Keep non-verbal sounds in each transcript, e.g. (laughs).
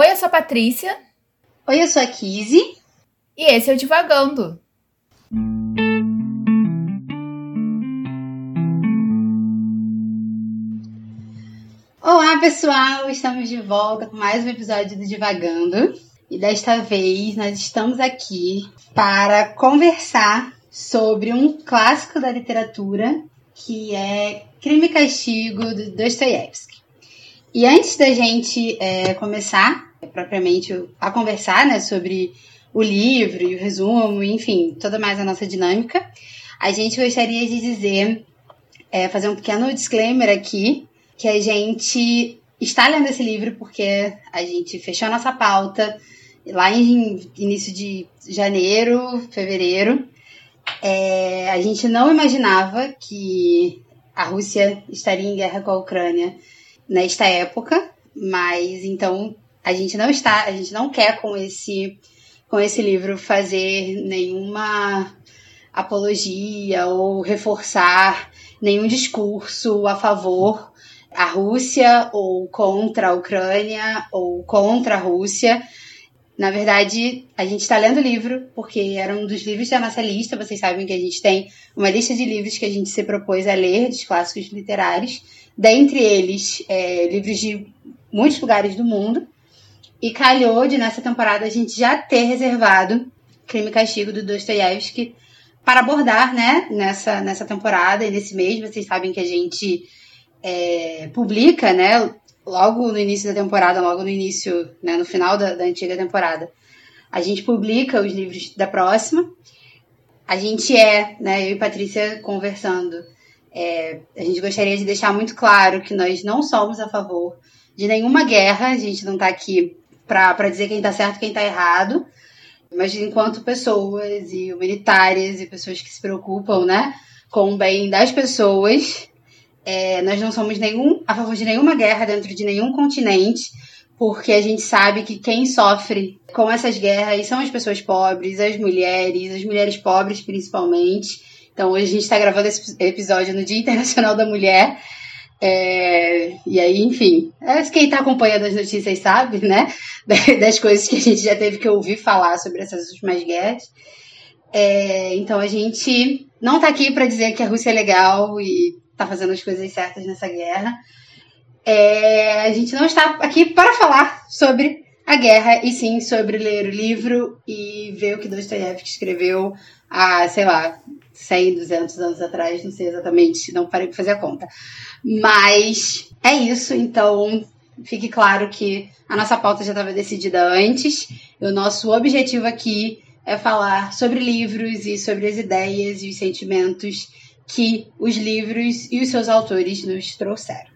Oi, eu sou a Patrícia. Oi, eu sou a Kizzy. E esse é o Divagando. Olá, pessoal! Estamos de volta com mais um episódio do Divagando. E desta vez nós estamos aqui para conversar sobre um clássico da literatura que é Crime e Castigo do Dostoiévski. E antes da gente é, começar propriamente a conversar né, sobre o livro e o resumo, enfim, toda mais a nossa dinâmica, a gente gostaria de dizer, é, fazer um pequeno disclaimer aqui, que a gente está lendo esse livro porque a gente fechou a nossa pauta lá em início de janeiro, fevereiro. É, a gente não imaginava que a Rússia estaria em guerra com a Ucrânia nesta época, mas então a gente não está, a gente não quer com esse com esse livro fazer nenhuma apologia ou reforçar nenhum discurso a favor a Rússia ou contra a Ucrânia ou contra a Rússia. Na verdade, a gente está lendo o livro porque era um dos livros da nossa lista. Vocês sabem que a gente tem uma lista de livros que a gente se propôs a ler, dos clássicos literários. Dentre eles, é, livros de muitos lugares do mundo. E calhou de, nessa temporada, a gente já ter reservado Crime e Castigo do Dostoiévski para abordar, né, nessa, nessa temporada e nesse mês. Vocês sabem que a gente é, publica, né, logo no início da temporada, logo no início, né, no final da, da antiga temporada, a gente publica os livros da próxima. A gente é, né, eu e Patrícia conversando, é, a gente gostaria de deixar muito claro que nós não somos a favor de nenhuma guerra, a gente não está aqui para dizer quem está certo e quem está errado, mas enquanto pessoas e militares e pessoas que se preocupam, né, com o bem das pessoas, é, nós não somos nenhum a favor de nenhuma guerra dentro de nenhum continente, porque a gente sabe que quem sofre com essas guerras são as pessoas pobres, as mulheres, as mulheres pobres principalmente. Então hoje a gente está gravando esse episódio no Dia Internacional da Mulher. É, e aí, enfim, é, quem está acompanhando as notícias sabe, né? (laughs) Das coisas que a gente já teve que ouvir falar sobre essas últimas guerras. É, então a gente não está aqui para dizer que a Rússia é legal e está fazendo as coisas certas nessa guerra. É, a gente não está aqui para falar sobre a guerra, e sim sobre ler o livro e ver o que Dostoiévski escreveu há, sei lá, 100, 200 anos atrás, não sei exatamente, não parei para fazer a conta. Mas é isso, então fique claro que a nossa pauta já estava decidida antes. O nosso objetivo aqui é falar sobre livros e sobre as ideias e os sentimentos que os livros e os seus autores nos trouxeram.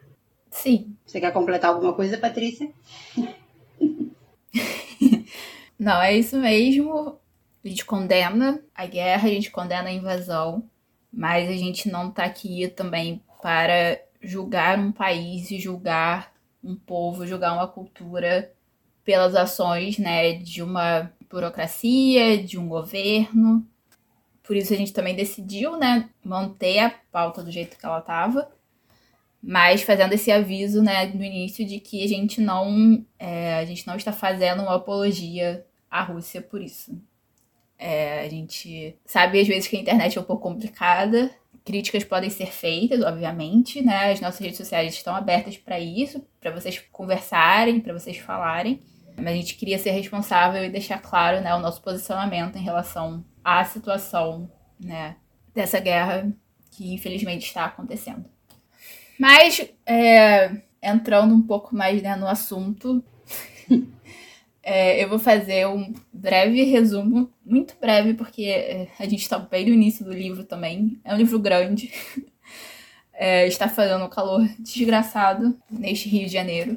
Sim. Você quer completar alguma coisa, Patrícia? (laughs) Não, é isso mesmo. A gente condena a guerra, a gente condena a invasão, mas a gente não tá aqui também para julgar um país e julgar um povo, julgar uma cultura pelas ações, né, de uma burocracia, de um governo. Por isso a gente também decidiu, né, manter a pauta do jeito que ela estava, mas fazendo esse aviso, né, no início de que a gente não, é, a gente não está fazendo uma apologia à Rússia por isso. É, a gente sabe às vezes que a internet é um pouco complicada, críticas podem ser feitas, obviamente, né? As nossas redes sociais estão abertas para isso, para vocês conversarem, para vocês falarem. Mas a gente queria ser responsável e deixar claro, né, o nosso posicionamento em relação a situação né, dessa guerra que infelizmente está acontecendo. Mas, é, entrando um pouco mais né, no assunto, (laughs) é, eu vou fazer um breve resumo, muito breve, porque é, a gente está bem no início do livro também. É um livro grande. (laughs) É, está fazendo um calor desgraçado neste Rio de Janeiro,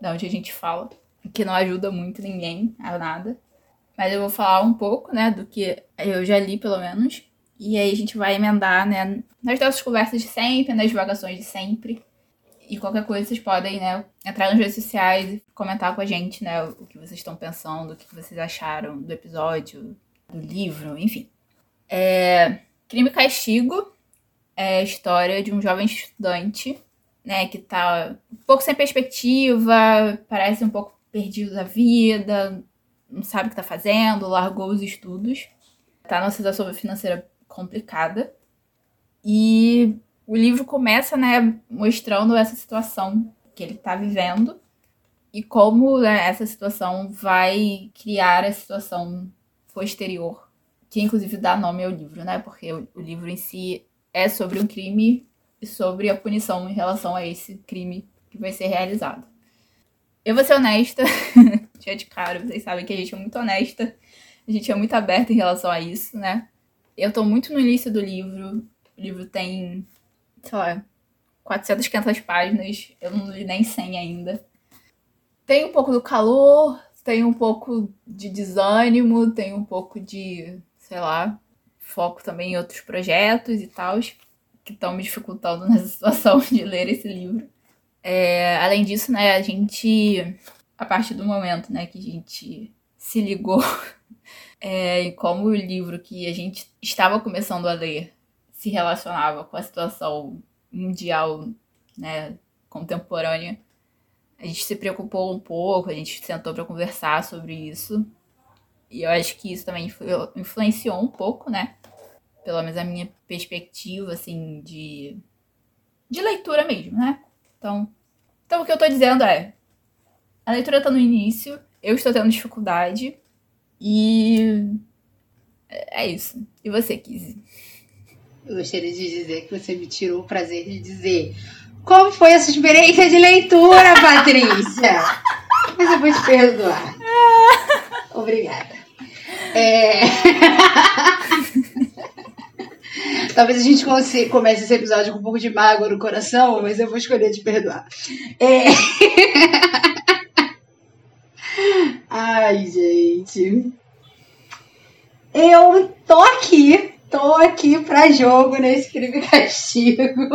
da onde a gente fala, que não ajuda muito ninguém a nada. Mas eu vou falar um pouco, né, do que eu já li, pelo menos. E aí a gente vai emendar, né, nas nossas conversas de sempre, nas divagações de sempre. E qualquer coisa vocês podem, né, entrar nas redes sociais e comentar com a gente, né, o que vocês estão pensando, o que vocês acharam do episódio, do livro, enfim. É... Crime e Castigo é a história de um jovem estudante, né, que tá um pouco sem perspectiva, parece um pouco perdido da vida, não sabe o que tá fazendo, largou os estudos, tá numa situação financeira complicada. E o livro começa, né, mostrando essa situação que ele tá vivendo e como né, essa situação vai criar a situação posterior, que inclusive dá nome ao livro, né? Porque o, o livro em si é sobre um crime e sobre a punição em relação a esse crime que vai ser realizado. Eu vou ser honesta, (laughs) já de cara, vocês sabem que a gente é muito honesta, a gente é muito aberta em relação a isso, né? Eu tô muito no início do livro, o livro tem, sei lá, 400, 500 páginas, eu não li nem 100 ainda. Tem um pouco do calor, tem um pouco de desânimo, tem um pouco de, sei lá, foco também em outros projetos e tal, que estão me dificultando (laughs) nessa situação de ler esse livro. É, além disso, né, a gente, a partir do momento né, que a gente se ligou (laughs) é, em como o livro que a gente estava começando a ler se relacionava com a situação mundial né, contemporânea, a gente se preocupou um pouco, a gente sentou para conversar sobre isso. E eu acho que isso também influenciou um pouco, né? Pelo menos a minha perspectiva, assim, de, de leitura mesmo, né? Então, então, o que eu tô dizendo é: a leitura tá no início, eu estou tendo dificuldade, e. É isso. E você, Kizzy? Eu gostaria de dizer que você me tirou o prazer de dizer como foi essa experiência de leitura, Patrícia? (laughs) Mas eu vou te perdoar. Obrigada. É... (laughs) Talvez a gente comece esse episódio com um pouco de mágoa no coração, mas eu vou escolher te perdoar. É... (laughs) Ai, gente. Eu tô aqui, tô aqui pra jogo nesse crime castigo. (laughs)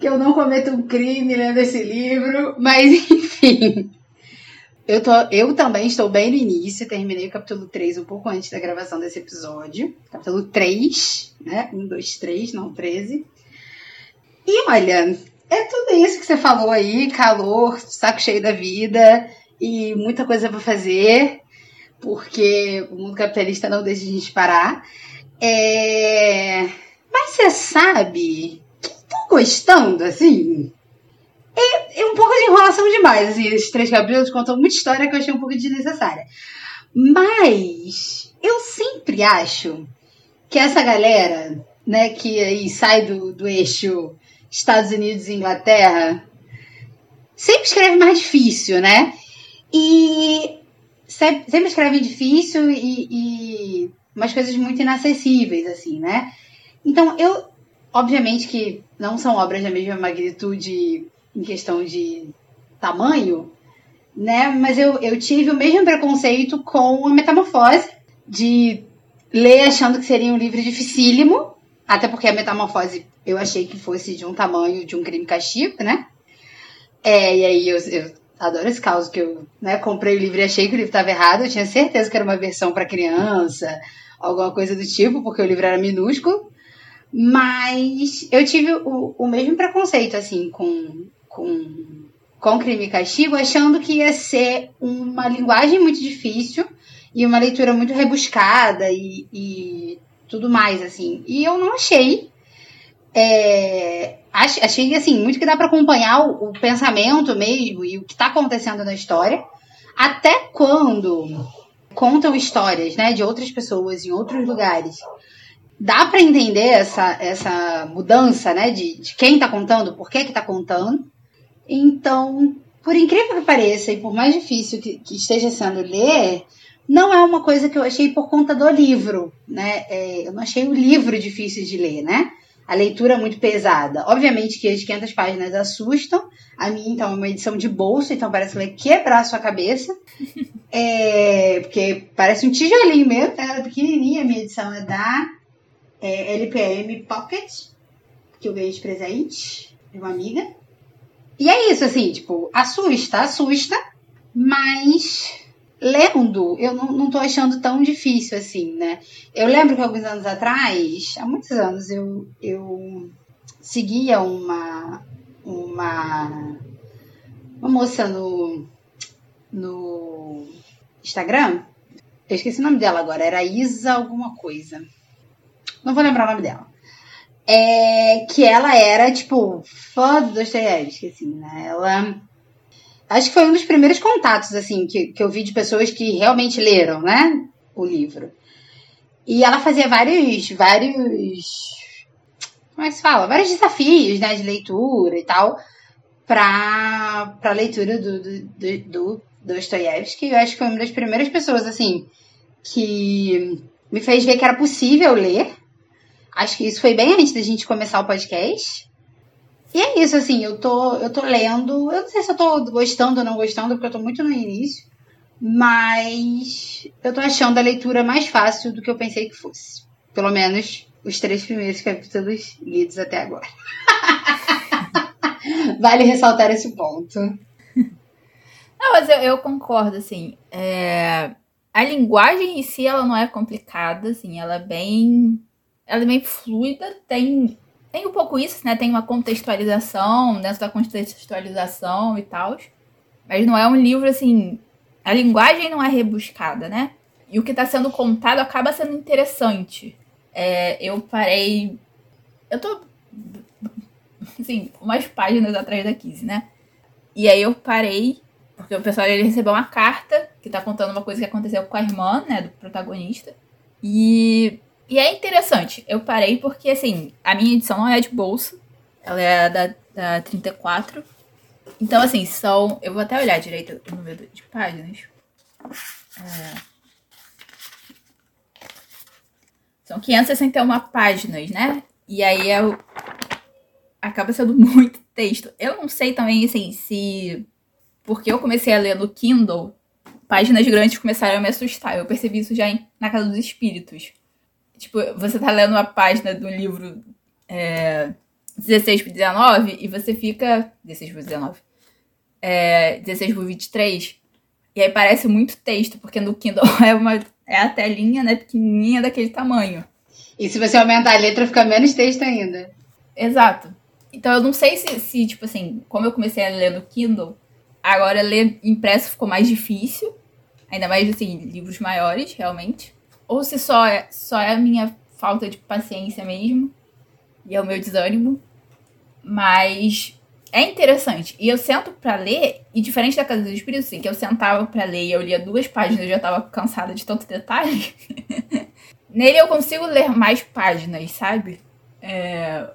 que eu não cometo um crime lendo esse livro, mas enfim. Eu, tô, eu também estou bem no início, terminei o capítulo 3 um pouco antes da gravação desse episódio. Capítulo 3, né? 1, 2, 3, não 13. E olha, é tudo isso que você falou aí: calor, saco cheio da vida e muita coisa para fazer, porque o mundo capitalista não deixa a gente parar. É... Mas você sabe gostando, assim. É, é um pouco de enrolação demais, assim, esses três capítulos contam muita história que eu achei um pouco desnecessária. Mas eu sempre acho que essa galera, né, que aí sai do, do eixo Estados Unidos e Inglaterra, sempre escreve mais difícil, né? E sempre, escreve difícil e, e umas coisas muito inacessíveis, assim, né? Então eu, Obviamente que não são obras da mesma magnitude em questão de tamanho, né? Mas eu, eu tive o mesmo preconceito com a Metamorfose, de ler achando que seria um livro dificílimo, até porque a Metamorfose eu achei que fosse de um tamanho de um crime castigo, né? É, e aí eu, eu adoro esse caso que eu né, comprei o livro e achei que o livro estava errado, eu tinha certeza que era uma versão para criança, alguma coisa do tipo, porque o livro era minúsculo. Mas eu tive o, o mesmo preconceito, assim, com, com, com crime e castigo, achando que ia ser uma linguagem muito difícil e uma leitura muito rebuscada e, e tudo mais, assim. E eu não achei. É, achei, assim, muito que dá para acompanhar o, o pensamento mesmo e o que está acontecendo na história. Até quando contam histórias, né, de outras pessoas em outros lugares dá para entender essa, essa mudança, né, de, de quem está contando, por que que tá contando. Então, por incrível que pareça e por mais difícil que, que esteja sendo ler, não é uma coisa que eu achei por conta do livro, né? É, eu não achei o livro difícil de ler, né? A leitura é muito pesada. Obviamente que as 500 páginas assustam. A minha, então, é uma edição de bolso, então parece que vai quebrar a sua cabeça. (laughs) É, porque parece um tijolinho mesmo, ela é pequenininha. A minha edição é da é, LPM Pocket, que eu ganhei de presente de uma amiga. E é isso, assim, tipo, assusta, assusta, mas lendo, eu não, tô achando tão difícil assim, né? Eu lembro que alguns anos atrás, há muitos anos, eu, eu seguia uma, uma moça no, no Instagram. Eu esqueci o nome dela agora. Era Isa alguma coisa. Não vou lembrar o nome dela. É que ela era, tipo, fã do Dostoiévski, assim, né? Ela. Acho que foi um dos primeiros contatos, assim, que, que eu vi de pessoas que realmente leram, né? O livro. E ela fazia vários. vários. Como é que se fala? Vários desafios, né? De leitura e tal. Pra, pra leitura do, do, do, do Dostoiévski. Eu acho que foi uma das primeiras pessoas, assim, que me fez ver que era possível ler. Acho que isso foi bem antes da gente começar o podcast. E é isso, assim, eu tô, eu tô lendo. Eu não sei se eu tô gostando ou não gostando, porque eu tô muito no início. Mas eu tô achando a leitura mais fácil do que eu pensei que fosse. Pelo menos os três primeiros capítulos lidos até agora. (laughs) vale ressaltar esse ponto. Não, mas eu, eu concordo, assim. É... A linguagem em si, ela não é complicada, assim. Ela é bem... Ela é bem fluida. Tem, tem um pouco isso, né? Tem uma contextualização, dentro da contextualização e tal. Mas não é um livro, assim... A linguagem não é rebuscada, né? E o que está sendo contado acaba sendo interessante. É, eu parei. Eu tô. Assim, umas páginas atrás da Kizzy, né? E aí eu parei, porque o pessoal ele recebeu uma carta que tá contando uma coisa que aconteceu com a irmã, né, do protagonista. E, e é interessante. Eu parei porque, assim, a minha edição não é de bolsa. Ela é da, da 34. Então, assim, são. Eu vou até olhar direito o número de páginas. É. São 561 páginas, né? E aí é o... acaba sendo (laughs) muito texto. Eu não sei também, assim, se. Porque eu comecei a ler no Kindle, páginas grandes começaram a me assustar. Eu percebi isso já em... na Casa dos Espíritos. Tipo, você tá lendo uma página do livro é, 16 por 19 e você fica. 16 por 19. É, 16 por 23. E aí parece muito texto, porque no Kindle (laughs) é uma é a telinha, né, pequenininha daquele tamanho. E se você aumentar a letra, fica menos texto ainda. Exato. Então eu não sei se, se, tipo assim, como eu comecei a ler no Kindle, agora ler impresso ficou mais difícil. Ainda mais, assim, livros maiores, realmente. Ou se só é, só é a minha falta de paciência mesmo. E é o meu desânimo. Mas é interessante. E eu sento para ler, e diferente da Casa dos Espíritos, assim, que eu sentava para ler e eu lia duas páginas e já tava cansada de tanto detalhe. (laughs) Nele eu consigo ler mais páginas, sabe? É,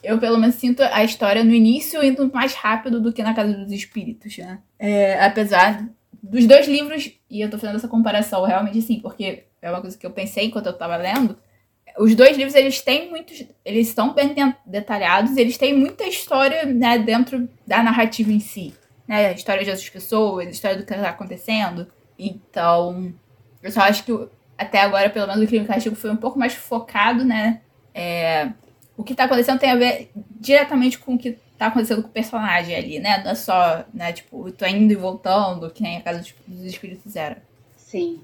eu pelo menos sinto a história no início indo mais rápido do que na Casa dos Espíritos, né? É, apesar dos dois livros, e eu tô fazendo essa comparação realmente assim, porque é uma coisa que eu pensei enquanto eu tava lendo, os dois livros eles têm muitos, eles estão bem detalhados, eles têm muita história né, dentro da narrativa em si, né, a história de outras pessoas, a história do que está acontecendo. Então, eu só acho que até agora, pelo menos o crime e castigo foi um pouco mais focado, né? É, o que está acontecendo tem a ver diretamente com o que está acontecendo com o personagem ali, né? Não é só, né, tipo, tô indo e voltando, que nem a Casa dos Espíritos era. Sim.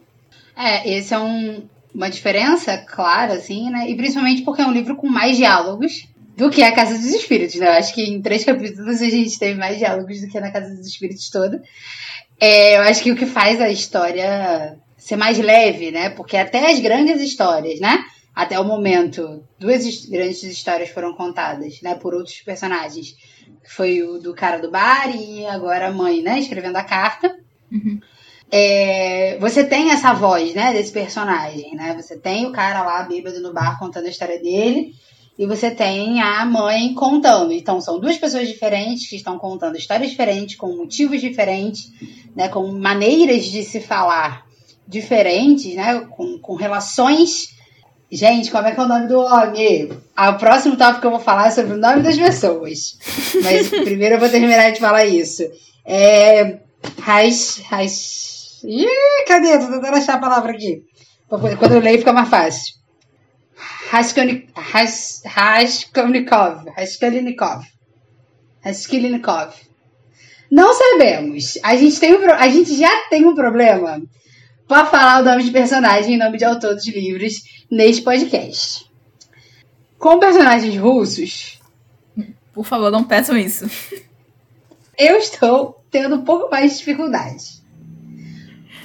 É, esse é um, uma diferença clara, assim, né? E principalmente porque é um livro com mais diálogos do que a Casa dos Espíritos, né? Eu acho que em três capítulos a gente teve mais diálogos do que na Casa dos Espíritos toda. É, eu acho que o que faz a história ser mais leve, né? Porque até as grandes histórias, né? Até o momento, duas grandes histórias foram contadas, né? Por outros personagens. Foi o do cara do bar e agora a mãe, né? Escrevendo a carta. Uhum é, você tem essa voz, né, desse personagem, né? Você tem o cara lá bêbado no bar contando a história dele e você tem a mãe contando. Então são duas pessoas diferentes que estão contando histórias diferentes, com motivos diferentes, né, com maneiras de se falar diferentes, né, com, com relações. Gente, como é que é o nome do homem? Ah, o próximo tópico que eu vou falar é sobre o nome das pessoas. Mas (laughs) primeiro eu vou terminar de falar isso. É. Raiz, raiz, Ih, cadê? Tô tentando achar a palavra aqui. Quando eu leio fica mais fácil. Raskolnikov. Raskolnikov. Raskolnikov. Não sabemos. A gente, tem um, a gente já tem um problema para falar o nome de personagem e nome de autor dos livros neste podcast. Com personagens russos. Por favor, não peçam isso. eu estou tendo um pouco mais de dificuldade.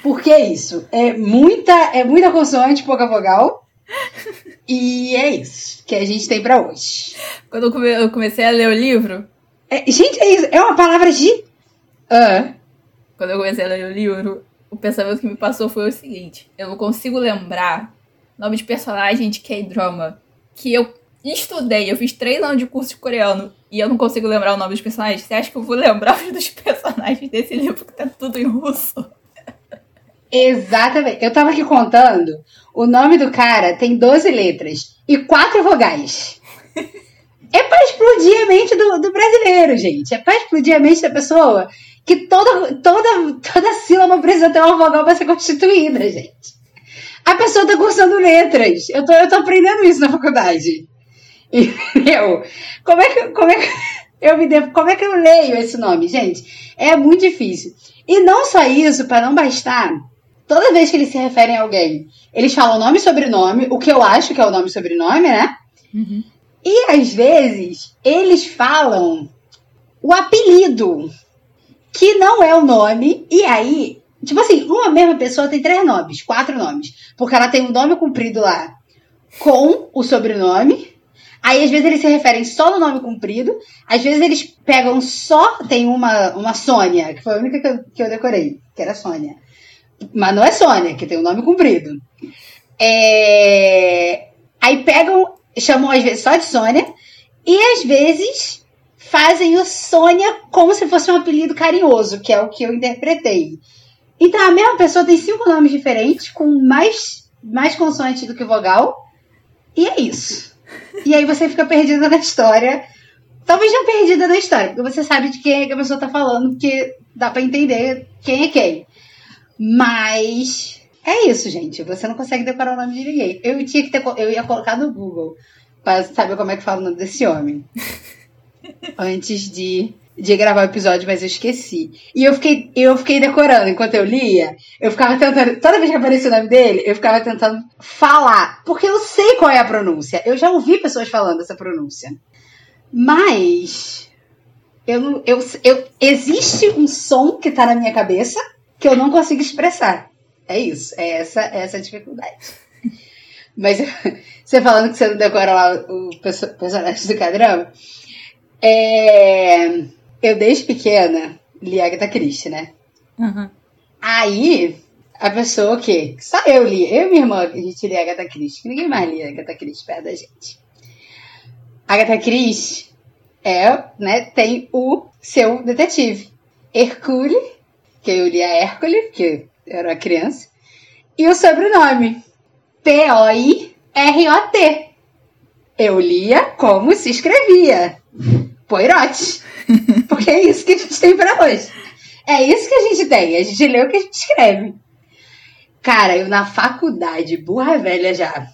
Por que isso? É muita, é muita consoante, pouca vogal. (laughs) E é isso que a gente tem para hoje. Quando eu comecei a ler o livro. É, gente, é isso. É uma palavra de. Uh. Quando eu comecei a ler o livro, o pensamento que me passou foi o seguinte: eu não consigo lembrar nome de personagem de K-drama que eu estudei. Eu fiz três anos de curso de coreano e eu não consigo lembrar o nome dos personagens. Você acha que eu vou lembrar (laughs) dos personagens desse livro que tá tudo em russo? Exatamente. Eu tava aqui contando. O nome do cara tem 12 letras e quatro vogais. É pra explodir a mente do, do brasileiro, gente. É pra explodir a mente da pessoa que toda, toda, toda sílaba precisa ter uma vogal pra ser constituída, gente. A pessoa tá cursando letras. Eu tô, eu tô aprendendo isso na faculdade. Entendeu? Como é que, como é que eu me devo, como é que eu leio esse nome, gente? É muito difícil. E não só isso, para não bastar, toda vez que eles se referem a alguém, eles falam nome e sobrenome, o que eu acho que é o nome e sobrenome, né? Uhum. E às vezes eles falam o apelido, que não é o nome, e aí, tipo assim, uma mesma pessoa tem três nomes, quatro nomes, porque ela tem um nome comprido lá com o sobrenome. Aí, às vezes, eles se referem só no nome comprido. Às vezes, eles pegam só. Tem uma, uma Sônia, que foi a única que eu, que eu decorei, que era Sônia. Mas não é Sônia, que tem um nome comprido. É... Aí pegam, chamam às vezes só de Sônia, e às vezes fazem o Sônia como se fosse um apelido carinhoso, que é o que eu interpretei. Então a mesma pessoa tem cinco nomes diferentes, com mais, mais consoante do que vogal, e é isso. E aí você fica perdida na história. Talvez não perdida na história, porque você sabe de quem é que a pessoa tá falando, porque dá para entender quem é quem. Mas é isso, gente. Você não consegue decorar o nome de ninguém. Eu tinha que ter, eu ia colocar no Google para saber como é que fala o nome desse homem. (laughs) Antes de, de gravar o episódio, mas eu esqueci. E eu fiquei, eu fiquei decorando enquanto eu lia. Eu ficava tentando, toda vez que aparecia o nome dele, eu ficava tentando falar, porque eu sei qual é a pronúncia. Eu já ouvi pessoas falando essa pronúncia. Mas eu, eu, eu existe um som que tá na minha cabeça que eu não consigo expressar. É isso, é essa, é essa a dificuldade. Mas (laughs) você falando que você não decora lá o personagem do Cadrama, é, eu desde pequena li Agatha Christie, né? Uhum. Aí, a pessoa que só eu li, eu e minha irmã, a gente lia Agatha Christie, que ninguém mais lia Agatha Christie perto da gente. Agatha Christie é, né, tem o seu detetive, Hercule que eu li a Hércules, porque era criança, e o sobrenome, P-O-I-R-O-T. Eu lia como se escrevia, Poirote. (laughs) Porque é isso que a gente tem para hoje. É isso que a gente tem, a gente lê o que a gente escreve. Cara, eu na faculdade, burra velha já,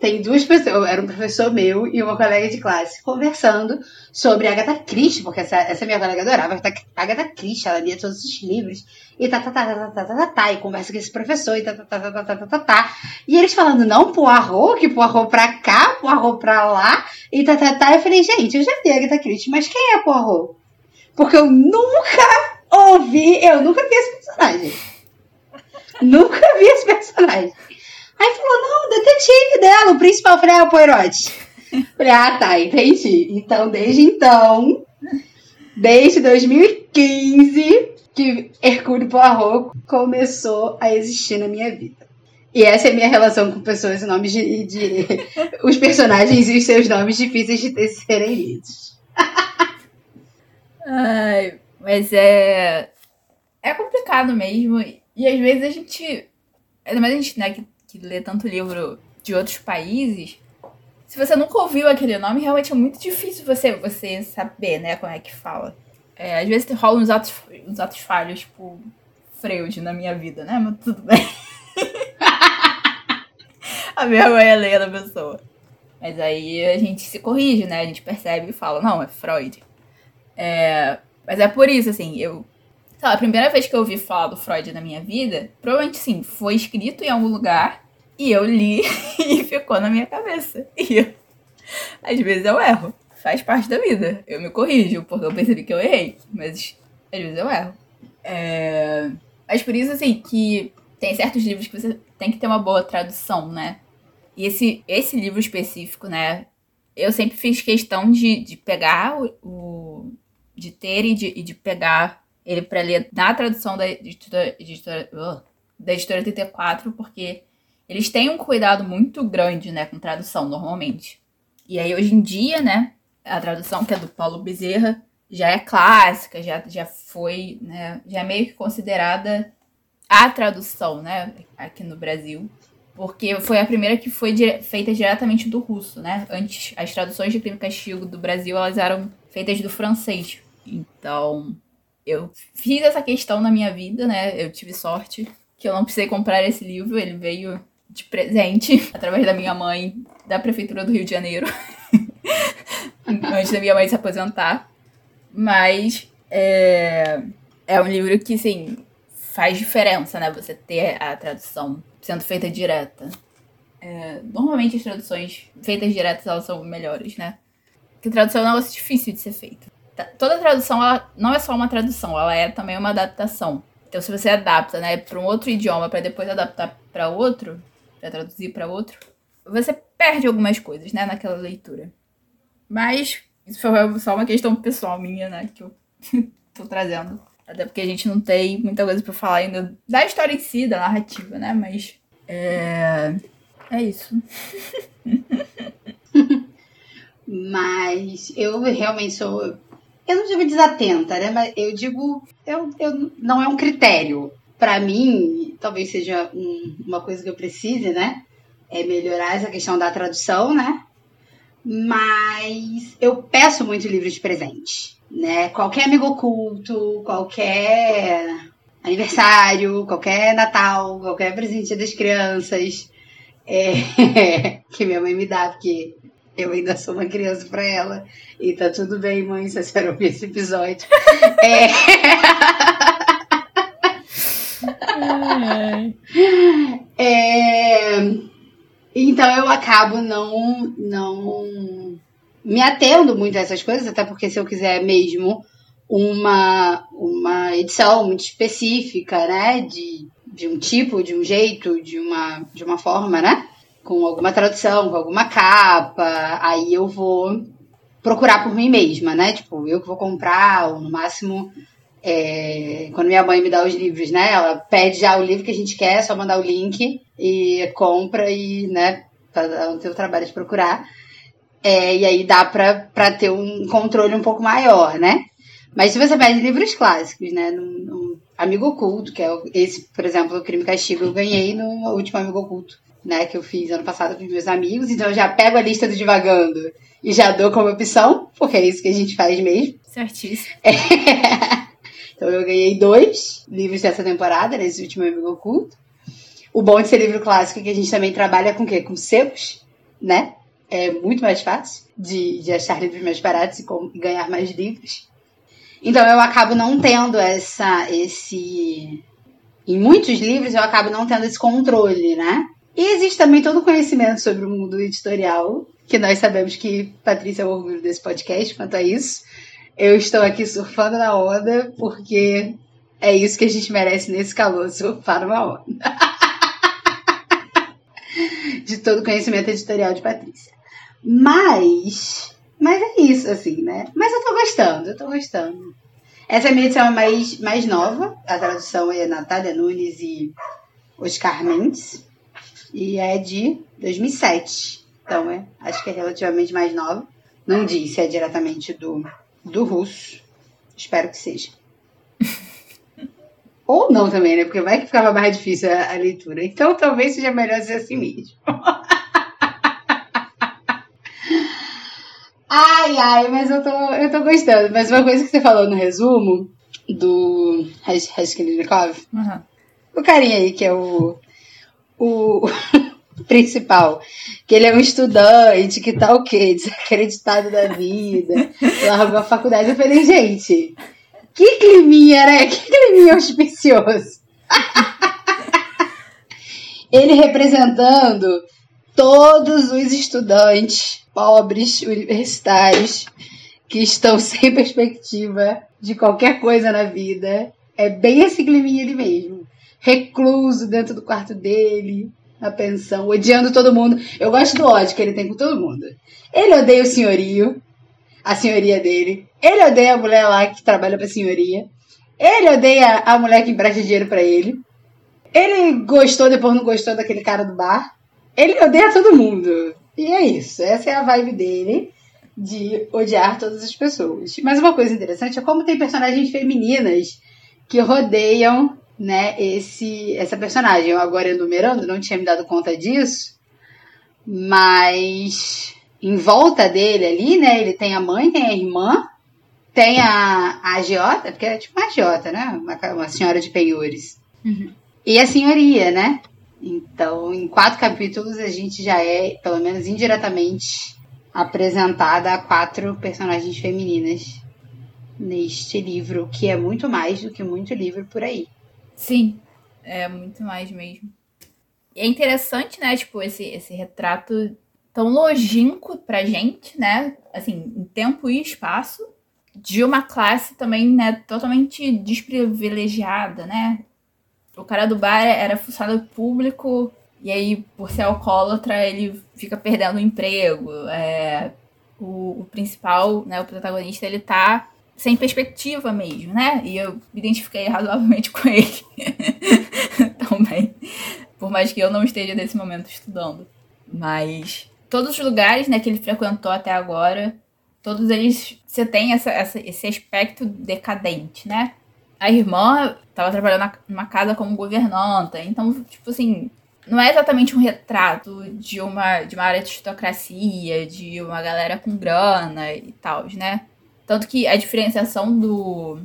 tem duas pessoas, era um professor meu e uma colega de classe, conversando sobre Agatha Christie, porque essa, essa minha colega adorava Agatha Christie, ela lia todos os livros, e tá, tá, tá, tá, tá, tá, tá, tá, e conversa com esse professor, e tá, tá, tá, tá, tá, tá, tá, tá, e eles falando, não, Poirot, que Poirot pra cá, Poirot pra lá, e tá, tá, tá, eu falei, gente, eu já li Agatha Christie, mas quem é Poirot? Porque eu nunca ouvi, eu nunca vi esse personagem. nunca vi esse personagem. Aí falou, não, o detetive dela, o principal. Eu falei, ah, o Poirot. (laughs) Falei, ah, tá, entendi. Então, desde então, desde 2015, que Hercule Poirot começou a existir na minha vida. E essa é a minha relação com pessoas e nomes de, de. (laughs) os personagens e os seus nomes difíceis de ter, serem lidos. (laughs) Ai, mas é. É complicado mesmo. E às vezes a gente. Ainda mais a gente, né, que que lê tanto livro de outros países, se você nunca ouviu aquele nome, realmente é muito difícil você, você saber, né, como é que fala. É, às vezes rolam uns atos, uns atos falhos, tipo, Freud na minha vida, né? Mas tudo bem. (laughs) a vergonha alheia da pessoa. Mas aí a gente se corrige, né? A gente percebe e fala, não, é Freud. É, mas é por isso, assim, eu lá, a primeira vez que eu ouvi falar do Freud na minha vida, provavelmente sim, foi escrito em algum lugar e eu li (laughs) e ficou na minha cabeça. E eu, às vezes eu erro. Faz parte da vida. Eu me corrijo, porque eu percebi que eu errei. Mas Às vezes eu erro. É... Mas por isso, assim, que tem certos livros que você tem que ter uma boa tradução, né? E esse, esse livro específico, né? Eu sempre fiz questão de, de pegar o, o de ter e de, e de pegar ele para ler na tradução da editora, editora, uh, da editora 34, porque eles têm um cuidado muito grande, né, com tradução, normalmente. E aí, hoje em dia, né, a tradução que é do Paulo Bezerra já é clássica, já, já foi, né, já é meio que considerada a tradução, né, aqui no Brasil. Porque foi a primeira que foi dire feita diretamente do russo, né? Antes, as traduções de Crime e Castigo do Brasil, elas eram feitas do francês. Então, eu fiz essa questão na minha vida, né? Eu tive sorte que eu não precisei comprar esse livro, ele veio de presente (laughs) através da minha mãe da prefeitura do Rio de Janeiro. (laughs) antes da minha mãe se aposentar. Mas é, é um livro que, assim, faz diferença, né? Você ter a tradução sendo feita direta. É, normalmente as traduções feitas diretas elas são melhores, né? Porque tradução é um negócio difícil de ser feito. Toda tradução ela não é só uma tradução, ela é também uma adaptação. Então, se você adapta, né, para um outro idioma para depois adaptar para outro, para traduzir para outro, você perde algumas coisas, né, naquela leitura. Mas isso foi só uma questão pessoal minha, né, que eu (laughs) tô trazendo. Até porque a gente não tem muita coisa para falar ainda da história em si, da narrativa, né? Mas é, é isso. (laughs) Mas eu realmente sou. Eu não digo desatenta, né? Mas eu digo. Eu, eu, não é um critério. Para mim, talvez seja um, uma coisa que eu precise, né? É melhorar essa questão da tradução, né? Mas eu peço muito livros de presente, né? Qualquer amigo oculto, qualquer aniversário, qualquer Natal, qualquer presente das crianças é, (laughs) que minha mãe me dá, porque eu ainda sou uma criança para ela. E tá tudo bem, mãe, se você ouvir esse episódio. é... (laughs) é... Então eu acabo não, não me atendo muito a essas coisas, até porque se eu quiser mesmo uma, uma edição muito específica, né? De, de um tipo, de um jeito, de uma, de uma forma, né? Com alguma tradução, com alguma capa, aí eu vou procurar por mim mesma, né? Tipo, eu que vou comprar, ou no máximo, é, quando minha mãe me dá os livros, né? Ela pede já o livro que a gente quer, é só mandar o link e compra e, né? Para o teu trabalho de procurar. É, e aí dá para ter um controle um pouco maior, né? Mas se você pede livros clássicos, né? No Amigo Oculto, que é esse, por exemplo, o Crime e Castigo, eu ganhei no último Amigo Oculto, né? Que eu fiz ano passado com os meus amigos. Então eu já pego a lista do Divagando e já dou como opção, porque é isso que a gente faz mesmo. Certíssimo. É. (laughs) Então eu ganhei dois livros dessa temporada, nesse último Amigo Oculto. O bom de ser livro clássico é que a gente também trabalha com o quê? Com secos, né? É muito mais fácil de, de achar livros mais baratos e, com, e ganhar mais livros. Então eu acabo não tendo essa esse em muitos livros eu acabo não tendo esse controle, né? E existe também todo o conhecimento sobre o mundo editorial, que nós sabemos que Patrícia é o orgulho desse podcast quanto a isso. Eu estou aqui surfando na onda porque é isso que a gente merece nesse calor, surfar numa onda. (laughs) de todo o conhecimento editorial de Patrícia. Mas mas é isso, assim, né? Mas eu tô gostando, eu tô gostando. Essa é a minha edição mais, mais nova. A tradução é Natália Nunes e Oscar Mendes. E é de 2007. Então, é, acho que é relativamente mais nova. Não diz se é diretamente do, do russo. Espero que seja. (laughs) Ou não também, né? Porque vai que ficava mais difícil a, a leitura. Então, talvez seja melhor ser assim mesmo. (laughs) Ai, ai, mas eu tô, eu tô gostando. Mas uma coisa que você falou no resumo do Raskolnikov, uhum. o carinha aí que é o, o (laughs) principal, que ele é um estudante que tá o quê? Desacreditado da vida, largou a faculdade. Eu falei, gente, que climinha, né? Que climinha auspicioso. (laughs) ele representando todos os estudantes pobres universitários que estão sem perspectiva de qualquer coisa na vida. É bem esse climinha ali mesmo. Recluso dentro do quarto dele, na pensão, odiando todo mundo. Eu gosto do ódio que ele tem com todo mundo. Ele odeia o senhorio, a senhoria dele. Ele odeia a mulher lá que trabalha pra senhoria. Ele odeia a mulher que empresta dinheiro para ele. Ele gostou, depois não gostou daquele cara do bar. Ele odeia todo mundo. E é isso. Essa é a vibe dele de odiar todas as pessoas. Mas uma coisa interessante é como tem personagens femininas que rodeiam, né, esse essa personagem. Eu agora enumerando, não tinha me dado conta disso, mas em volta dele ali, né, ele tem a mãe, tem a irmã, tem a, a agiota, porque é tipo uma agiota, né, uma, uma senhora de penhores. Uhum. E a senhoria, né? Então, em quatro capítulos, a gente já é, pelo menos indiretamente, apresentada a quatro personagens femininas neste livro, que é muito mais do que muito livro por aí. Sim, é muito mais mesmo. E é interessante, né, tipo, esse, esse retrato tão longínquo pra gente, né, assim, em tempo e espaço, de uma classe também, né, totalmente desprivilegiada, né, o cara do bar era funcionário público e aí, por ser alcoólatra, ele fica perdendo o emprego. É, o, o, principal, né, o protagonista, ele tá sem perspectiva mesmo, né? E eu me identifiquei razoavelmente (laughs) com ele (laughs) também. Por mais que eu não esteja nesse momento estudando. Mas todos os lugares né, que ele frequentou até agora, todos eles você tem essa, essa, esse aspecto decadente, né? a irmã estava trabalhando numa casa como governanta. Então, tipo assim, não é exatamente um retrato de uma, de uma aristocracia, de uma galera com grana e tal, né? Tanto que a diferenciação do.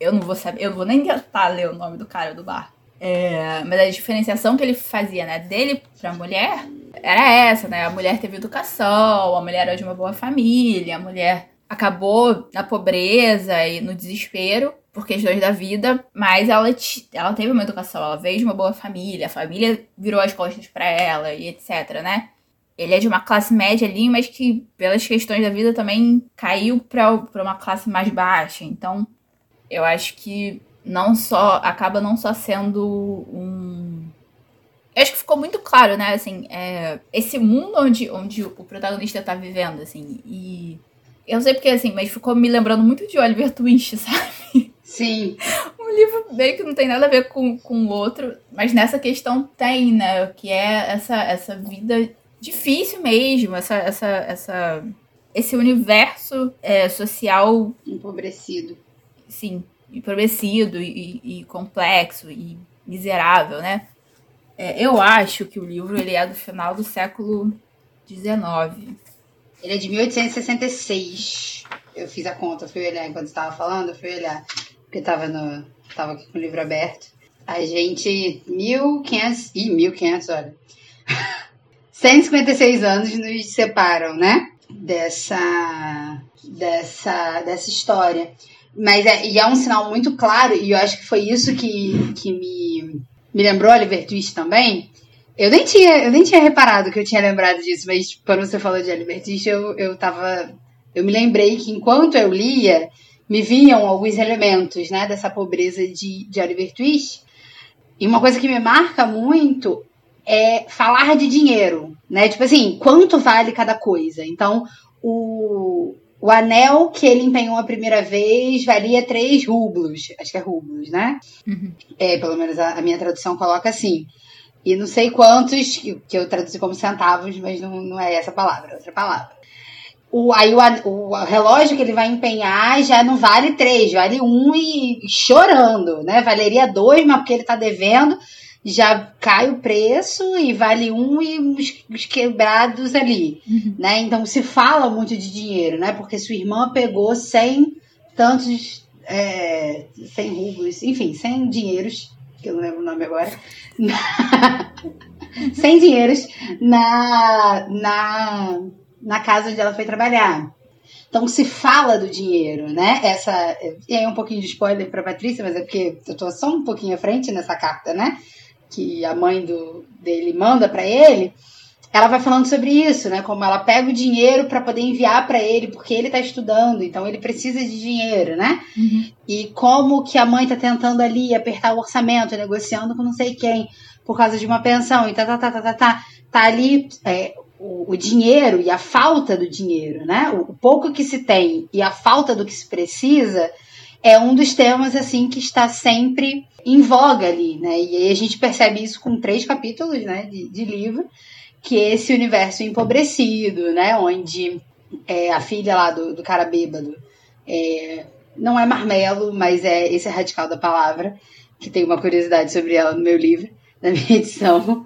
Eu não vou saber, eu não vou nem tentar ler o nome do cara do bar. É, mas a diferenciação que ele fazia, né, dele pra mulher era essa, né? A mulher teve educação, a mulher era de uma boa família, a mulher acabou na pobreza e no desespero por questões da vida, mas ela, ela teve uma educação, ela veio de uma boa família, a família virou as costas para ela e etc, né? Ele é de uma classe média ali, mas que pelas questões da vida também caiu para uma classe mais baixa. Então, eu acho que não só acaba não só sendo um eu acho que ficou muito claro, né, assim, é, esse mundo onde, onde o protagonista tá vivendo, assim, e eu não sei porque, assim, mas ficou me lembrando muito de Oliver Twist, (laughs) sabe? Sim. Um livro meio que não tem nada a ver com o outro, mas nessa questão tem, né? Que é essa, essa vida difícil mesmo, essa, essa, essa, esse universo é, social. Empobrecido. Sim, empobrecido e, e complexo e miserável, né? É, eu acho que o livro ele é do final do século XIX. Ele é de 1866. Eu fiz a conta, fui olhar enquanto estava falando, fui olhar porque tava, no, tava aqui com o livro aberto. A gente, 1500, ih, 1500, olha. (laughs) 156 anos nos separam, né? Dessa, dessa, dessa história. Mas é, e é um sinal muito claro, e eu acho que foi isso que, que me, me lembrou Oliver Twist também. Eu nem, tinha, eu nem tinha reparado que eu tinha lembrado disso, mas quando você falou de Oliver Twist, eu, eu tava. Eu me lembrei que enquanto eu lia, me vinham alguns elementos, né, dessa pobreza de, de Oliver Twist. E uma coisa que me marca muito é falar de dinheiro, né? Tipo assim, quanto vale cada coisa. Então, o, o anel que ele empenhou a primeira vez valia 3 rublos. Acho que é rublos, né? Uhum. É, pelo menos a, a, minha tradução coloca assim. E não sei quantos, que eu traduzi como centavos, mas não, não é essa palavra, é outra palavra o, aí o, o, relógio que ele vai empenhar já não vale três, vale um e chorando, né? Valeria dois, mas porque ele tá devendo, já cai o preço e vale um e os, os quebrados ali, uhum. né? Então se fala muito de dinheiro, né? Porque sua irmã pegou cem tantos, é, 100 rublos, enfim, cem dinheiros, que eu não lembro o nome agora, (laughs) cem dinheiros na, na na casa onde ela foi trabalhar. Então se fala do dinheiro, né? Essa e aí um pouquinho de spoiler para Patrícia, mas é porque eu tô só um pouquinho à frente nessa carta, né? Que a mãe do, dele manda para ele. ela vai falando sobre isso, né? Como ela pega o dinheiro para poder enviar para ele, porque ele tá estudando, então ele precisa de dinheiro, né? Uhum. E como que a mãe tá tentando ali apertar o orçamento, negociando com não sei quem, por causa de uma pensão, e tá, tá, tá, tá, tá, tá, tá ali é, o, o, dinheiro e a falta do dinheiro, né? O, o pouco que se tem e a falta do que se precisa é um dos temas assim que está sempre em voga ali, né? E aí a gente percebe isso com três capítulos, né, de, de livro que é esse universo empobrecido, né? Onde é, a filha lá do, do cara bêbado é, não é marmelo, mas é esse é radical da palavra, que tem uma curiosidade sobre ela no meu livro, na minha (laughs) edição,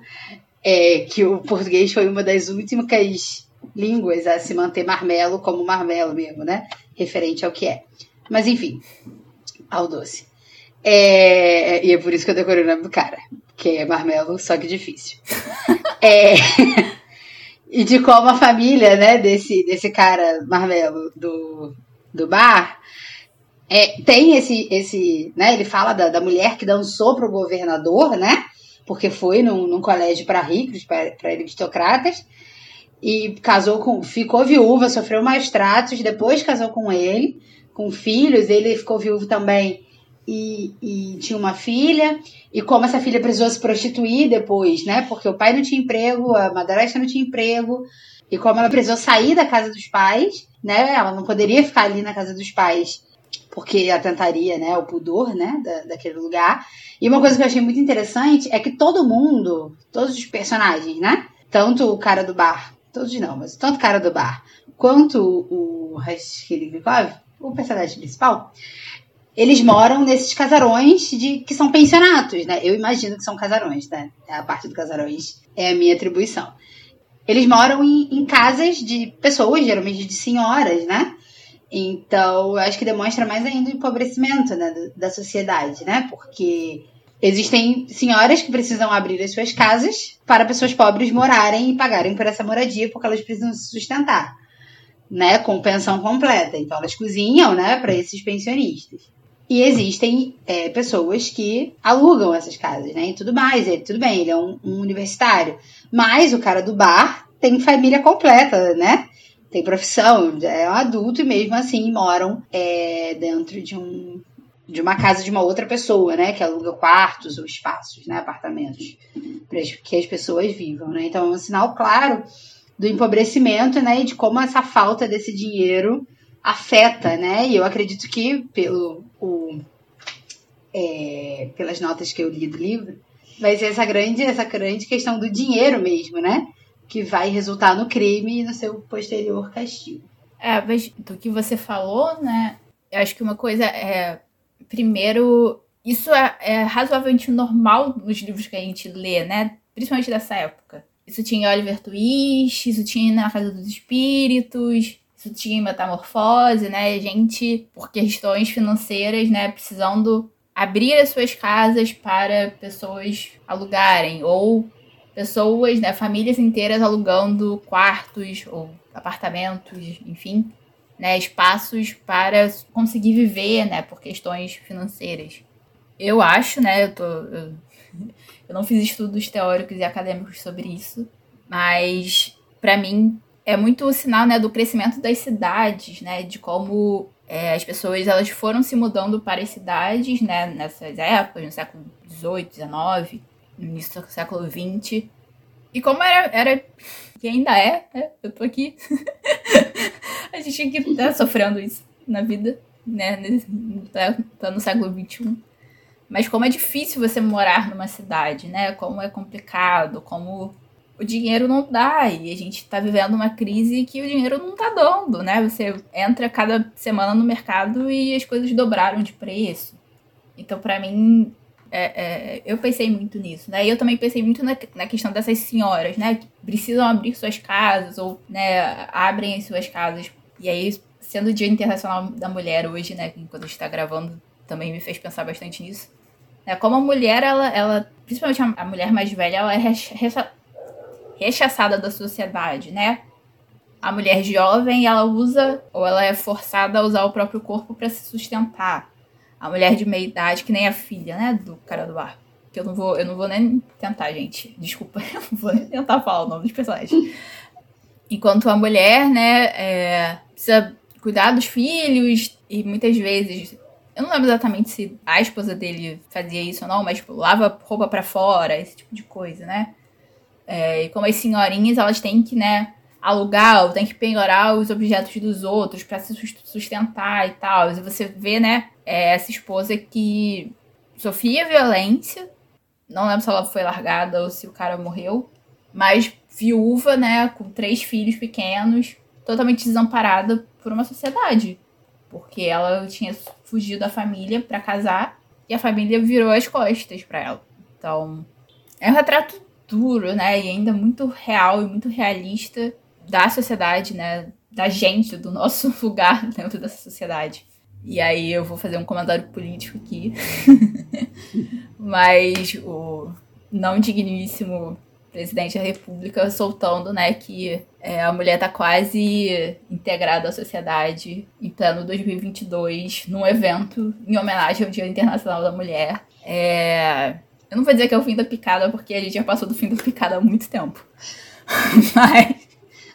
é que o português foi uma das últimas línguas a se manter marmelo como marmelo mesmo, né? Referente ao que é. Mas enfim, ao doce. É, e é por isso que eu decorei o nome do cara, que é marmelo, só que difícil. (laughs) É, e de como a família, né, desse, desse cara Marmelo do, do bar é, tem esse, esse, né, ele fala da, da mulher que dançou para o governador, né, porque foi num, num colégio para ricos, para aristocratas, e casou com, ficou viúva, sofreu maus tratos, depois casou com ele, com filhos, ele ficou viúvo também e, e, tinha uma filha, e como essa filha precisou se prostituir depois, né? Porque o pai não tinha emprego, a madrasta não tinha emprego, e como ela precisou sair da casa dos pais, né? Ela não poderia ficar ali na casa dos pais, porque atentaria, né, o pudor, né, da, daquele lugar. E uma coisa que eu achei muito interessante é que todo mundo, todos os personagens, né? Tanto o cara do bar, todos não, mas tanto o cara do bar, quanto o Raskolnikov, o personagem principal, eles moram nesses casarões de que são pensionatos, né? Eu imagino que são casarões, né? A parte do casarões é a minha atribuição. Eles moram em, em casas de pessoas, geralmente de senhoras, né? Então, eu acho que demonstra mais ainda o empobrecimento né, da sociedade, né? Porque existem senhoras que precisam abrir as suas casas para pessoas pobres morarem e pagarem por essa moradia, porque elas precisam se sustentar, né? Com pensão completa. Então, elas cozinham, né, para esses pensionistas. E existem é, pessoas que alugam essas casas, né? E tudo mais. Ele, tudo bem, ele é um, um universitário. Mas o cara do bar tem família completa, né? Tem profissão, é um adulto e mesmo assim moram é, dentro de um de uma casa de uma outra pessoa, né? Que aluga quartos ou espaços, né? Apartamentos para que as pessoas vivam, né? Então é um sinal claro do empobrecimento, né? E de como essa falta desse dinheiro afeta, né? E eu acredito que pelo o, é, pelas notas que eu li do livro, vai ser essa grande essa grande questão do dinheiro mesmo, né? Que vai resultar no crime e no seu posterior castigo. É, mas do que você falou, né? Eu acho que uma coisa é primeiro isso é, é razoavelmente normal nos livros que a gente lê, né? Principalmente dessa época. Isso tinha Oliver Twist, isso tinha Na Casa dos Espíritos, isso tinha metamorfose, né? Gente, por questões financeiras, né, precisando abrir as suas casas para pessoas alugarem ou pessoas, né, famílias inteiras alugando quartos ou apartamentos, enfim, né, espaços para conseguir viver, né, por questões financeiras. Eu acho, né, eu tô eu, eu não fiz estudos teóricos e acadêmicos sobre isso, mas para mim é muito o sinal né, do crescimento das cidades, né? De como é, as pessoas elas foram se mudando para as cidades, né? Nessas épocas, no século XVIII, XIX, início do século XX. E como era, era e ainda é, né? eu tô aqui. (laughs) a gente que tá sofrendo isso na vida, né? Tá, tá no século XXI. Mas como é difícil você morar numa cidade, né? Como é complicado, como o dinheiro não dá e a gente está vivendo uma crise que o dinheiro não está dando, né? Você entra cada semana no mercado e as coisas dobraram de preço. Então, para mim, é, é, eu pensei muito nisso, né? E eu também pensei muito na, na, questão dessas senhoras, né? Que precisam abrir suas casas ou, né, abrem as suas casas. E aí, sendo o Dia Internacional da Mulher hoje, né? Quando a gente está gravando, também me fez pensar bastante nisso. É, como a mulher, ela, ela principalmente a, mulher mais velha, ela é rechaçada da sociedade, né? A mulher jovem, ela usa ou ela é forçada a usar o próprio corpo para se sustentar. A mulher de meia idade, que nem a filha, né, do cara do bar, que eu não vou, eu não vou nem tentar, gente. Desculpa, (laughs) eu não vou nem tentar falar o nome dos personagens. Enquanto a mulher, né, é, precisa cuidar dos filhos e muitas vezes eu não lembro exatamente se a esposa dele fazia isso ou não, mas tipo, lava roupa para fora, esse tipo de coisa, né? É, e como as senhorinhas, elas têm que, né, alugar ou têm que penhorar os objetos dos outros para se sustentar e tal. E você vê, né, é, essa esposa que sofria violência, não lembro se ela foi largada ou se o cara morreu, mas viúva, né, com três filhos pequenos, totalmente desamparada por uma sociedade. Porque ela tinha fugido da família para casar e a família virou as costas para ela. Então, é um retrato duro, né, e ainda muito real e muito realista da sociedade, né, da gente, do nosso (laughs) lugar dentro dessa sociedade. E aí eu vou fazer um comentário político aqui. (laughs) Mas o não digníssimo presidente da República soltando, né, que é, a mulher tá quase integrada à sociedade em pleno 2022, num evento em homenagem ao Dia Internacional da Mulher. É, eu não vou dizer que é o fim da picada, porque a gente já passou do fim da picada há muito tempo. (laughs) Mas...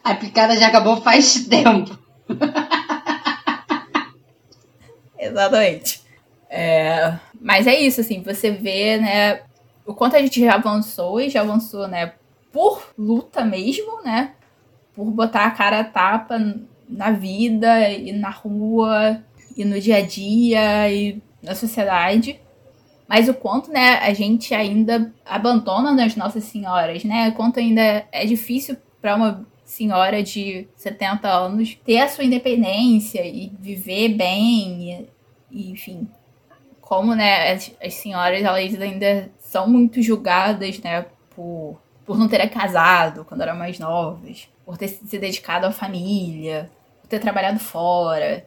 A picada já acabou faz tempo. Exatamente. É, mas é isso, assim, você vê, né, o quanto a gente já avançou e já avançou, né, por luta mesmo, né, por botar a cara a tapa na vida e na rua e no dia a dia e na sociedade. Mas o quanto, né, a gente ainda abandona as nossas senhoras, né? O quanto ainda é difícil para uma senhora de 70 anos ter a sua independência e viver bem, e, e, enfim. Como, né, as, as, senhoras, elas ainda são muito julgadas, né, por, por não terem casado quando eram mais novas, por ter se dedicado à família, por ter trabalhado fora.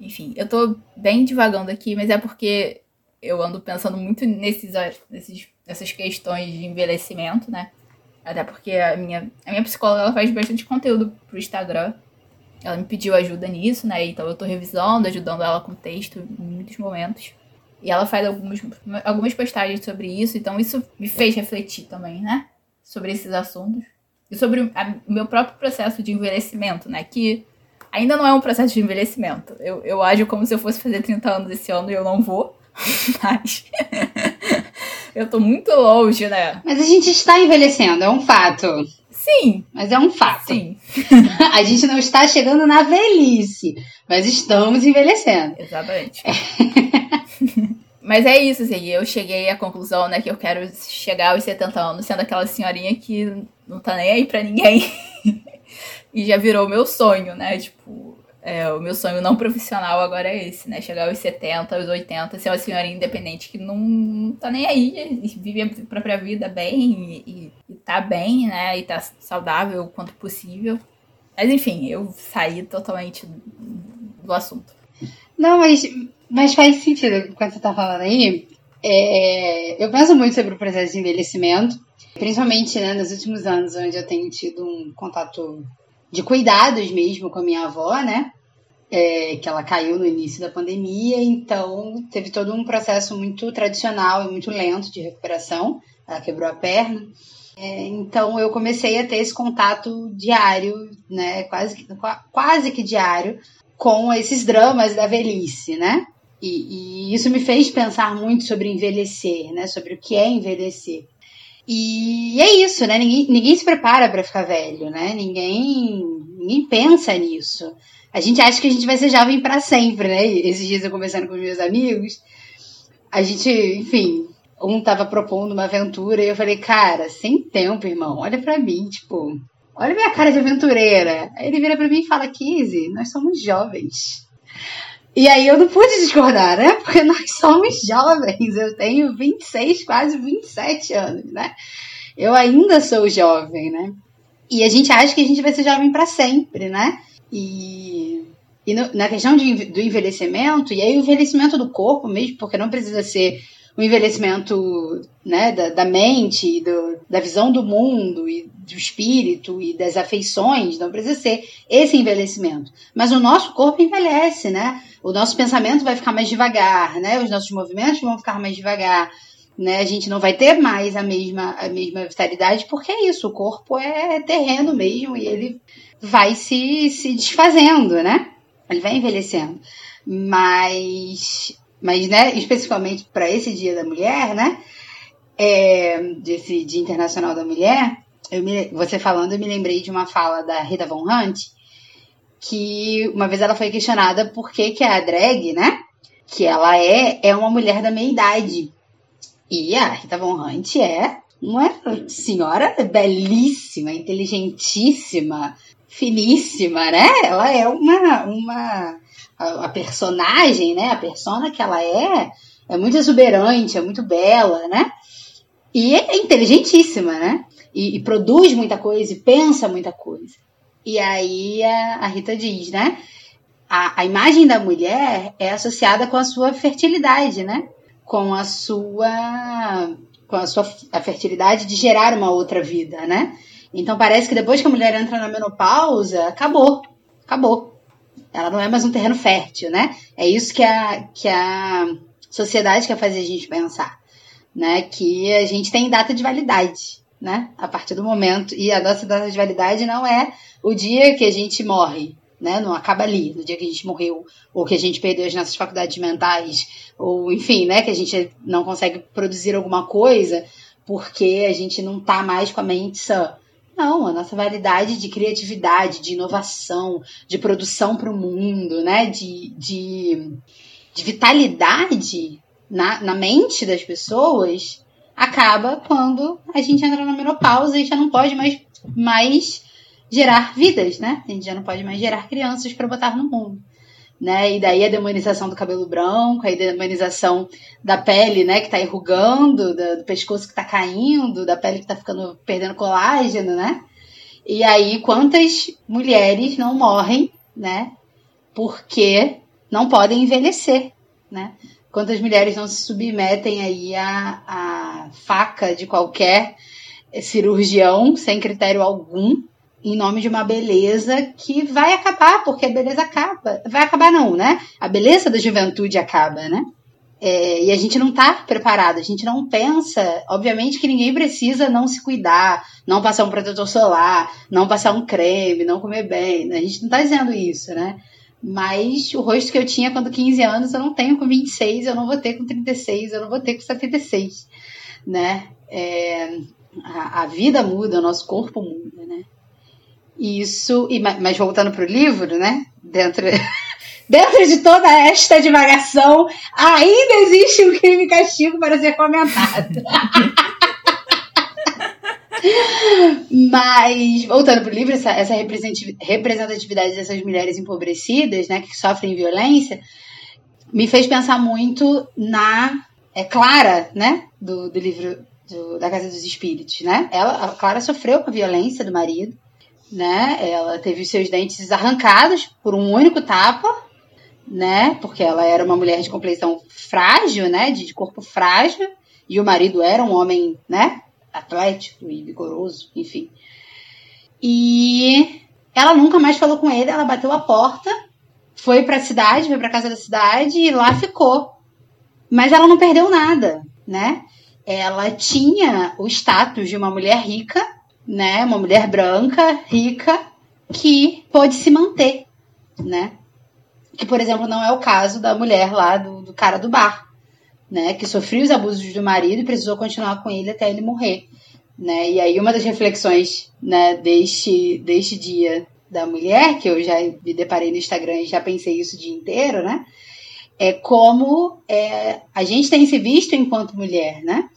Enfim, eu tô bem divagando aqui, mas é porque eu ando pensando muito nesses, nesses, nessas questões de envelhecimento, né? Até porque a minha, a minha psicóloga ela faz bastante conteúdo pro Instagram. Ela me pediu ajuda nisso, né? Então eu tô revisando, ajudando ela com texto em muitos momentos. E ela faz algumas, algumas postagens sobre isso, então isso me fez refletir também, né? Sobre esses assuntos. E sobre o meu próprio processo de envelhecimento, né? Que ainda não é um processo de envelhecimento. Eu, eu ajo como se eu fosse fazer 30 anos esse ano e eu não vou. (laughs) Mas. (laughs) Eu tô muito longe, né? Mas a gente está envelhecendo, é um fato. Sim. Mas é um fato. Sim. (laughs) a gente não está chegando na velhice, mas estamos envelhecendo. Exatamente. (laughs) mas é isso, assim, eu cheguei à conclusão, né, que eu quero chegar aos 70 anos sendo aquela senhorinha que não tá nem aí pra ninguém. (laughs) e já virou meu sonho, né? Tipo, é, o meu sonho não profissional agora é esse, né? Chegar aos 70, aos 80, ser uma senhora independente que não, não tá nem aí, vive a própria vida bem e, e tá bem, né? E tá saudável o quanto possível. Mas enfim, eu saí totalmente do assunto. Não, mas, mas faz sentido quando você tá falando aí. É, eu penso muito sobre o processo de envelhecimento, principalmente né, nos últimos anos, onde eu tenho tido um contato de cuidados mesmo com a minha avó, né? É, que ela caiu no início da pandemia, então teve todo um processo muito tradicional e muito lento de recuperação. Ela quebrou a perna. É, então eu comecei a ter esse contato diário, né? Quase, quase que diário, com esses dramas da velhice, né? E, e isso me fez pensar muito sobre envelhecer, né? Sobre o que é envelhecer. E é isso, né? Ninguém, ninguém se prepara para ficar velho, né? Ninguém, ninguém pensa nisso. A gente acha que a gente vai ser jovem para sempre, né? Esses dias eu conversando com meus amigos, a gente, enfim, um tava propondo uma aventura e eu falei, cara, sem tempo, irmão, olha para mim, tipo, olha minha cara de aventureira. Aí ele vira para mim e fala, Kizzy, nós somos jovens. E aí eu não pude discordar, né? Porque (laughs) nós somos jovens. Eu tenho 26, quase 27 anos, né? Eu ainda sou jovem, né? E a gente acha que a gente vai ser jovem para sempre, né? E, e no, na questão de, do envelhecimento, e aí o envelhecimento do corpo mesmo, porque não precisa ser o envelhecimento né, da, da mente, do, da visão do mundo e do espírito e das afeições, não precisa ser esse envelhecimento. Mas o nosso corpo envelhece, né? O nosso pensamento vai ficar mais devagar, né? Os nossos movimentos vão ficar mais devagar. né? A gente não vai ter mais a mesma, a mesma vitalidade, porque é isso, o corpo é terreno mesmo e ele vai se, se desfazendo, né? Ele vai envelhecendo. Mas, mas né, especificamente para esse Dia da Mulher, né? É, desse Dia Internacional da Mulher, me, você falando, eu me lembrei de uma fala da Rita Von Hunt, que uma vez ela foi questionada por que, que a drag, né? Que ela é, é uma mulher da meia idade. E a Rita Von Hunt é uma senhora belíssima, inteligentíssima, finíssima, né? Ela é uma, uma a, a, personagem, né? A persona que ela é é muito exuberante, é muito bela, né? E é inteligentíssima, né? E, e produz muita coisa e pensa muita coisa. E aí a, a Rita diz, né? A, a imagem da mulher é associada com a sua fertilidade, né? Com a sua com a sua a fertilidade de gerar uma outra vida, né? Então parece que depois que a mulher entra na menopausa, acabou. Acabou. Ela não é mais um terreno fértil, né? É isso que a, que a sociedade quer fazer a gente pensar, né? Que a gente tem data de validade, né? A partir do momento. E a nossa data de validade não é o dia que a gente morre, né? Não acaba ali, no dia que a gente morreu, ou que a gente perdeu as nossas faculdades mentais, ou enfim, né? Que a gente não consegue produzir alguma coisa porque a gente não tá mais com a mente sã. Não, a nossa validade de criatividade, de inovação, de produção para o mundo, né? De, de, de vitalidade na, na mente das pessoas acaba quando a gente entra na menopausa e já não pode mais, mais gerar vidas, né? A gente já não pode mais gerar crianças para botar no mundo. Né? E daí a demonização do cabelo branco, a demonização da pele, né, que tá enrugando, do, do pescoço que tá caindo, da pele que tá ficando perdendo colágeno, né? E aí quantas mulheres não morrem, né? Porque não podem envelhecer, né? Quantas mulheres não se submetem aí à faca de qualquer cirurgião sem critério algum, em nome de uma beleza que vai acabar, porque a beleza acaba. Vai acabar não, né? A beleza da juventude acaba, né? É, e a gente não está preparado, a gente não pensa. Obviamente que ninguém precisa não se cuidar, não passar um protetor solar, não passar um creme, não comer bem. A gente não está dizendo isso, né? Mas o rosto que eu tinha quando 15 anos eu não tenho com 26, eu não vou ter com 36, eu não vou ter com 76, né? É, a, a vida muda, o nosso corpo muda, né? Isso, e, mas voltando para o livro, né? Dentro, (laughs) dentro de toda esta divagação, ainda existe um crime e castigo para ser comentado. (laughs) Mas, voltando para o livro, essa, essa representatividade dessas mulheres empobrecidas, né, que sofrem violência, me fez pensar muito na é, Clara, né, do, do livro do, da Casa dos Espíritos, né? Ela, a Clara sofreu com a violência do marido, né? Ela teve os seus dentes arrancados por um único tapa, né? Porque ela era uma mulher de compleição frágil, né? De, de corpo frágil. E o marido era um homem, né? Atlético e vigoroso, enfim. E ela nunca mais falou com ele. Ela bateu a porta, foi para a cidade, foi para casa da cidade e lá ficou. Mas ela não perdeu nada, né? Ela tinha o status de uma mulher rica né? Uma mulher branca, rica, que pôde se manter, né? Que, por exemplo, não é o caso da mulher lá do, do cara do bar, né? Que sofreu os abusos do marido e precisou continuar com ele até ele morrer, né? E aí uma das reflexões, né, deste, deste dia da mulher, que eu já me deparei no Instagram e já pensei isso o dia inteiro, né? É como é, a gente tem se visto enquanto mulher, né?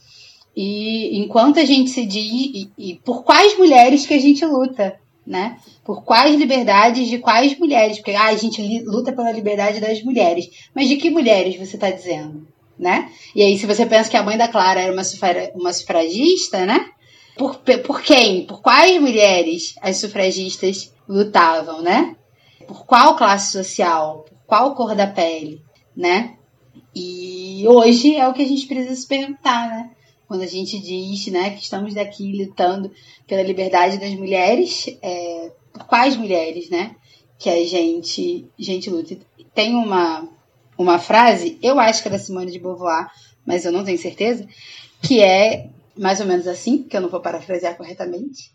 E enquanto a gente se diz. E, e por quais mulheres que a gente luta, né? Por quais liberdades de quais mulheres? Porque ah, a gente luta pela liberdade das mulheres. Mas de que mulheres você está dizendo? Né? E aí, se você pensa que a mãe da Clara era uma, sufra, uma sufragista, né? Por, por quem? Por quais mulheres as sufragistas lutavam, né? Por qual classe social? Por qual cor da pele, né? E hoje é o que a gente precisa se perguntar, né? Quando a gente diz né, que estamos daqui lutando pela liberdade das mulheres, é, quais mulheres né, que a gente, gente luta. Tem uma, uma frase, eu acho que é da Simone de Beauvoir, mas eu não tenho certeza, que é mais ou menos assim, que eu não vou parafrasear corretamente,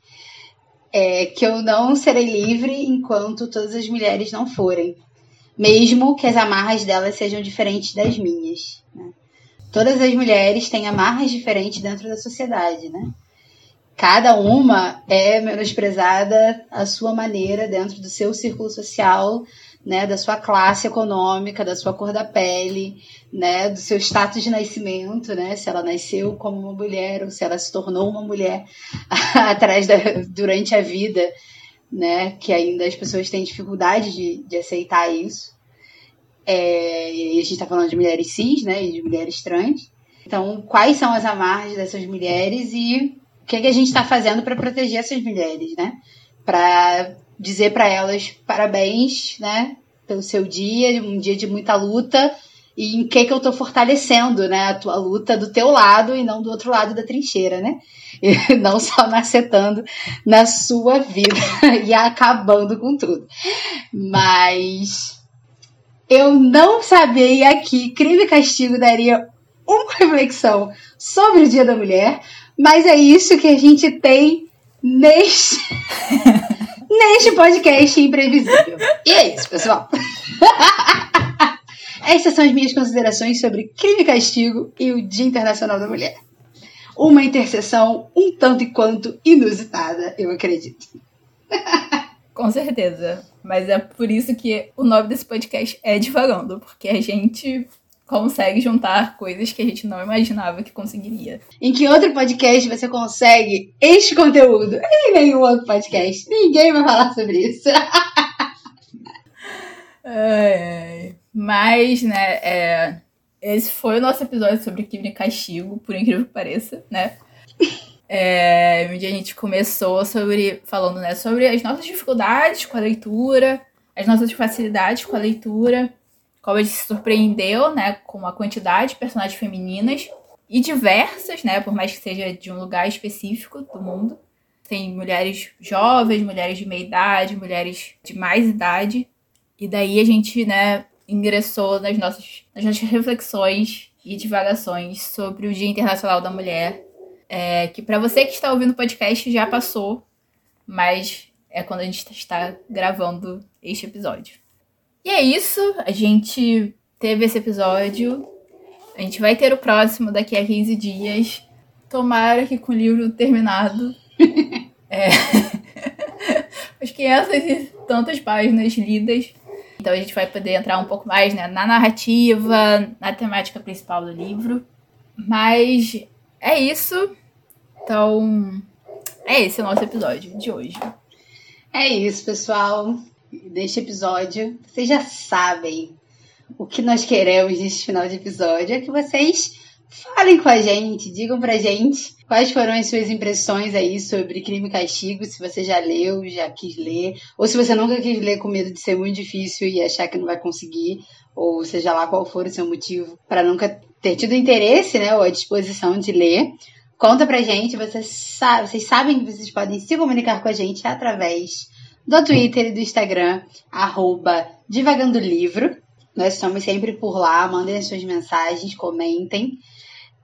é que eu não serei livre enquanto todas as mulheres não forem, mesmo que as amarras delas sejam diferentes das minhas. Todas as mulheres têm amarras diferentes dentro da sociedade, né? Cada uma é menosprezada à sua maneira dentro do seu círculo social, né, da sua classe econômica, da sua cor da pele, né, do seu status de nascimento, né, se ela nasceu como uma mulher ou se ela se tornou uma mulher (laughs) atrás da, durante a vida, né, que ainda as pessoas têm dificuldade de, de aceitar isso. É, e a gente está falando de mulheres cis, né, e de mulheres trans. Então, quais são as amarras dessas mulheres e o que, é que a gente está fazendo para proteger essas mulheres, né? Para dizer para elas parabéns, né, pelo seu dia, um dia de muita luta e em que que eu tô fortalecendo, né, a tua luta do teu lado e não do outro lado da trincheira, né? E (laughs) não só macetando na sua vida (laughs) e acabando com tudo. Mas eu não sabia que crime e castigo daria uma (laughs) reflexão sobre o Dia da Mulher, mas é isso que a gente tem neste (laughs) neste podcast imprevisível. E é isso, pessoal. (laughs) Essas são as minhas considerações sobre crime e castigo e o Dia Internacional da Mulher. Uma interseção um tanto e quanto inusitada, eu acredito. Com certeza. Mas é por isso que o nome desse podcast é Divagando, porque a gente consegue juntar coisas que a gente não imaginava que conseguiria. Em que outro podcast você consegue este conteúdo? Em nenhum outro podcast. Ninguém vai falar sobre isso. (laughs) ai. Mas, né, é, esse foi o nosso episódio sobre crime e castigo, por incrível que pareça, né? (laughs) É, onde a gente começou sobre falando né, sobre as nossas dificuldades com a leitura, as nossas facilidades com a leitura como a gente se surpreendeu, né, com a quantidade de personagens femininas e diversas, né, por mais que seja de um lugar específico do mundo. Tem mulheres jovens, mulheres de meia idade, mulheres de mais idade. E daí a gente, né, ingressou nas nossas, nas nossas reflexões e divagações sobre o Dia Internacional da Mulher, é, que para você que está ouvindo o podcast já passou, mas é quando a gente está gravando este episódio. E é isso, a gente teve esse episódio. A gente vai ter o próximo daqui a 15 dias. Tomara que com o livro terminado. (laughs) é. (laughs) As 500 e tantas páginas lidas. Então a gente vai poder entrar um pouco mais né, na narrativa, na temática principal do livro. Mas é isso. Então, é esse o nosso episódio de hoje. É isso, pessoal neste episódio, vocês já sabem o que nós queremos neste final de episódio é que vocês falem com a gente, digam pra gente quais foram as suas impressões aí sobre crime e castigo, se você já leu, já quis ler, ou se você nunca quis ler com medo de ser muito difícil e achar que não vai conseguir, ou seja lá qual for o seu motivo para nunca ter tido interesse, né, ou a disposição de ler. Conta pra gente, vocês, vocês sabem que vocês podem se comunicar com a gente através do Twitter e do Instagram, arroba Divagando Livro. Nós estamos sempre por lá, mandem as suas mensagens, comentem.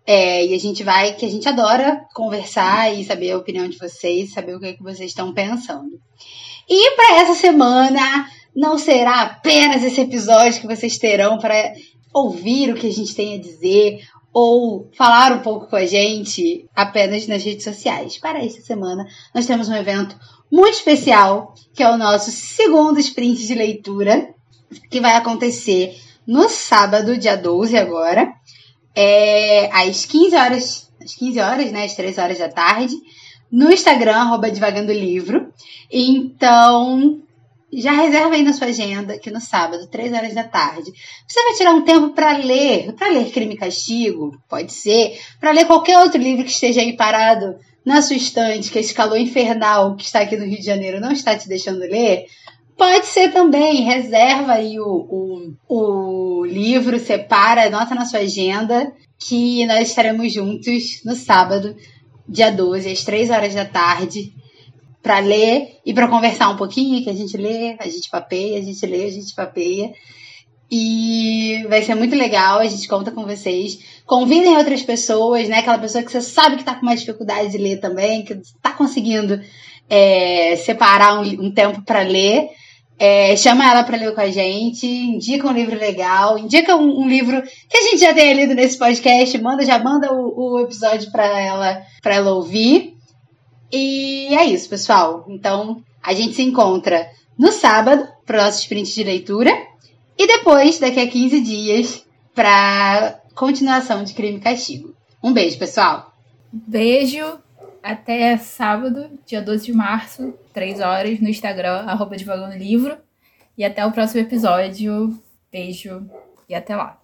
É, e a gente vai, que a gente adora conversar e saber a opinião de vocês, saber o que, é que vocês estão pensando. E para essa semana, não será apenas esse episódio que vocês terão para ouvir o que a gente tem a dizer ou falar um pouco com a gente apenas nas redes sociais. Para esta semana, nós temos um evento muito especial, que é o nosso segundo sprint de leitura, que vai acontecer no sábado, dia 12 agora, é, às 15 horas, às 15 horas, né, às 3 horas da tarde, no Instagram, arroba Divagando Livro. Então, já reserva aí na sua agenda que no sábado, 3 horas da tarde, você vai tirar um tempo para ler, para ler Crime e Castigo, pode ser, para ler qualquer outro livro que esteja aí parado na sua estante, que esse calor infernal que está aqui no Rio de Janeiro não está te deixando ler, pode ser também. Reserva aí o, o, o livro, separa, anota na sua agenda que nós estaremos juntos no sábado, dia 12, às 3 horas da tarde, para ler e para conversar um pouquinho, que a gente lê, a gente papeia, a gente lê, a gente papeia. E vai ser muito legal, a gente conta com vocês. Convidem outras pessoas, né? Aquela pessoa que você sabe que tá com mais dificuldade de ler também, que tá conseguindo é, separar um, um tempo para ler. É, chama ela para ler com a gente, indica um livro legal, indica um, um, livro que a gente já tenha lido nesse podcast, manda, já manda o, o episódio para ela, para ela ouvir. E é isso, pessoal. Então, a gente se encontra no sábado para o nosso sprint de leitura e depois, daqui a 15 dias, para continuação de Crime e Castigo. Um beijo, pessoal. Beijo. Até sábado, dia 12 de março, 3 horas, no Instagram, arroba Livro. E até o próximo episódio. Beijo e até lá.